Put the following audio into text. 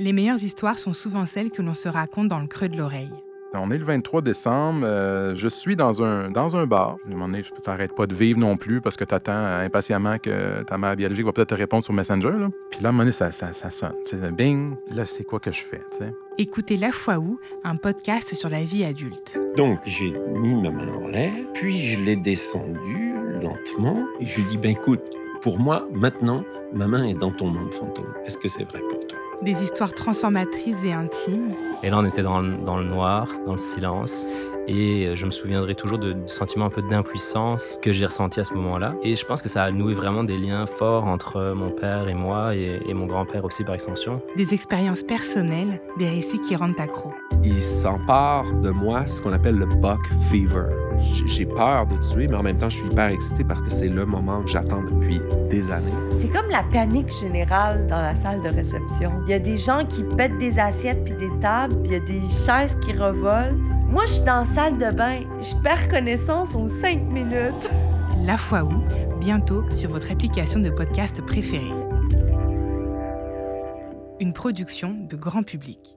Les meilleures histoires sont souvent celles que l'on se raconte dans le creux de l'oreille. On est le 23 décembre. euh, je suis dans un, dans un bar. À un moment donné, tu t'arrêtes pas de vivre non plus parce que tu attends impatiemment que ta mère biologique va peut-être te répondre sur Messenger. Là. Puis là, à un moment donné, ça, ça, ça sonne. Sais, bing, là, c'est quoi que je fais? tu sais? Écoutez La fois où, un podcast sur la vie adulte. Donc, j'ai mis ma main en l'air, puis je l'ai descendue lentement, et je lui ai dit, ben écoute, pour moi, maintenant, ma main est dans ton monde fantôme. Est-ce que c'est vrai pour toi? Des histoires transformatrices et intimes. Et là, on était dans, le- dans le noir, dans le silence. Et euh, je me souviendrai toujours de- du sentiment un peu d'impuissance que j'ai ressenti à ce moment-là. Et je pense que ça a noué vraiment des liens forts entre mon père et moi, et, et mon grand-père aussi par extension. Des expériences personnelles, des récits qui rendent accro. il s'empare de moi, ce qu'on appelle le buck fever. J'ai peur de tuer, mais en même temps, je suis hyper excité parce que c'est le moment que j'attends depuis des années. C'est comme la panique générale dans la salle de réception. Il y a des gens qui pètent des assiettes puis des tables, il y a des chaises qui revolent. Moi, je suis dans la salle de bain. Je perds connaissance aux cinq minutes. La fois où, bientôt sur votre application de podcast préférée. Une production de grand public.